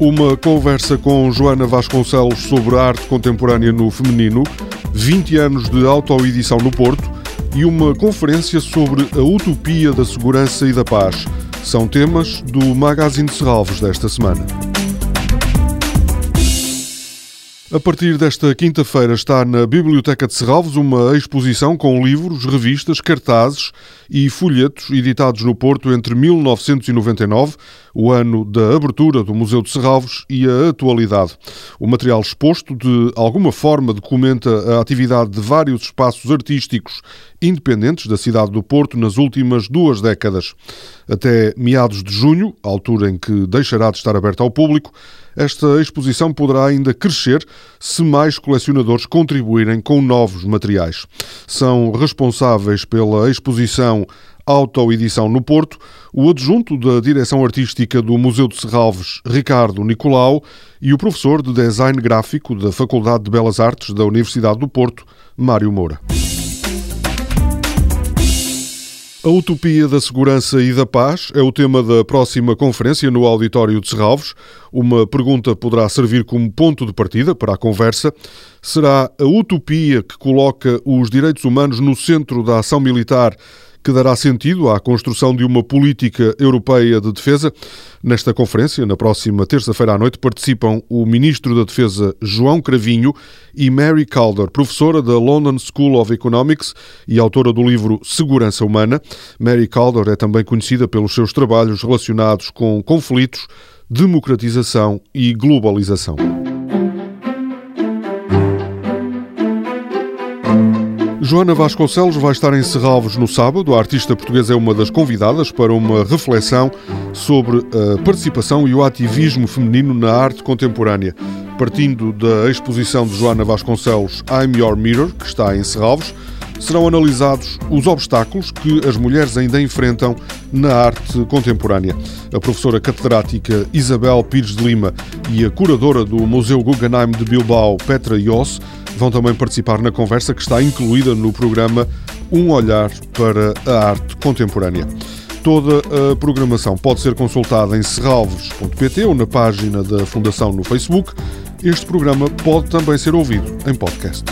uma conversa com Joana Vasconcelos sobre a arte contemporânea no feminino, 20 anos de autoedição no Porto e uma conferência sobre a utopia da segurança e da paz. São temas do Magazine de Serralves desta semana. A partir desta quinta-feira está na Biblioteca de Serralves uma exposição com livros, revistas, cartazes e folhetos editados no Porto entre 1999, o ano da abertura do Museu de Serralves, e a atualidade. O material exposto, de alguma forma, documenta a atividade de vários espaços artísticos independentes da cidade do Porto nas últimas duas décadas. Até meados de junho, altura em que deixará de estar aberta ao público, esta exposição poderá ainda crescer se mais colecionadores contribuírem com novos materiais. São responsáveis pela exposição Autoedição no Porto, o adjunto da direção artística do Museu de Serralves, Ricardo Nicolau, e o professor de design gráfico da Faculdade de Belas Artes da Universidade do Porto, Mário Moura. A utopia da segurança e da paz é o tema da próxima conferência no Auditório de Serralves. Uma pergunta poderá servir como ponto de partida para a conversa. Será a utopia que coloca os direitos humanos no centro da ação militar que dará sentido à construção de uma política europeia de defesa. Nesta conferência, na próxima terça-feira à noite, participam o Ministro da Defesa João Cravinho e Mary Calder, professora da London School of Economics e autora do livro Segurança Humana. Mary Calder é também conhecida pelos seus trabalhos relacionados com conflitos, democratização e globalização. Joana Vasconcelos vai estar em Serralves no sábado. A artista portuguesa é uma das convidadas para uma reflexão sobre a participação e o ativismo feminino na arte contemporânea. Partindo da exposição de Joana Vasconcelos I'm Your Mirror, que está em Serralves, serão analisados os obstáculos que as mulheres ainda enfrentam na arte contemporânea. A professora catedrática Isabel Pires de Lima e a curadora do Museu Guggenheim de Bilbao, Petra Yoss, vão também participar na conversa que está incluída no programa Um Olhar para a Arte Contemporânea. Toda a programação pode ser consultada em serralves.pt ou na página da Fundação no Facebook. Este programa pode também ser ouvido em podcast.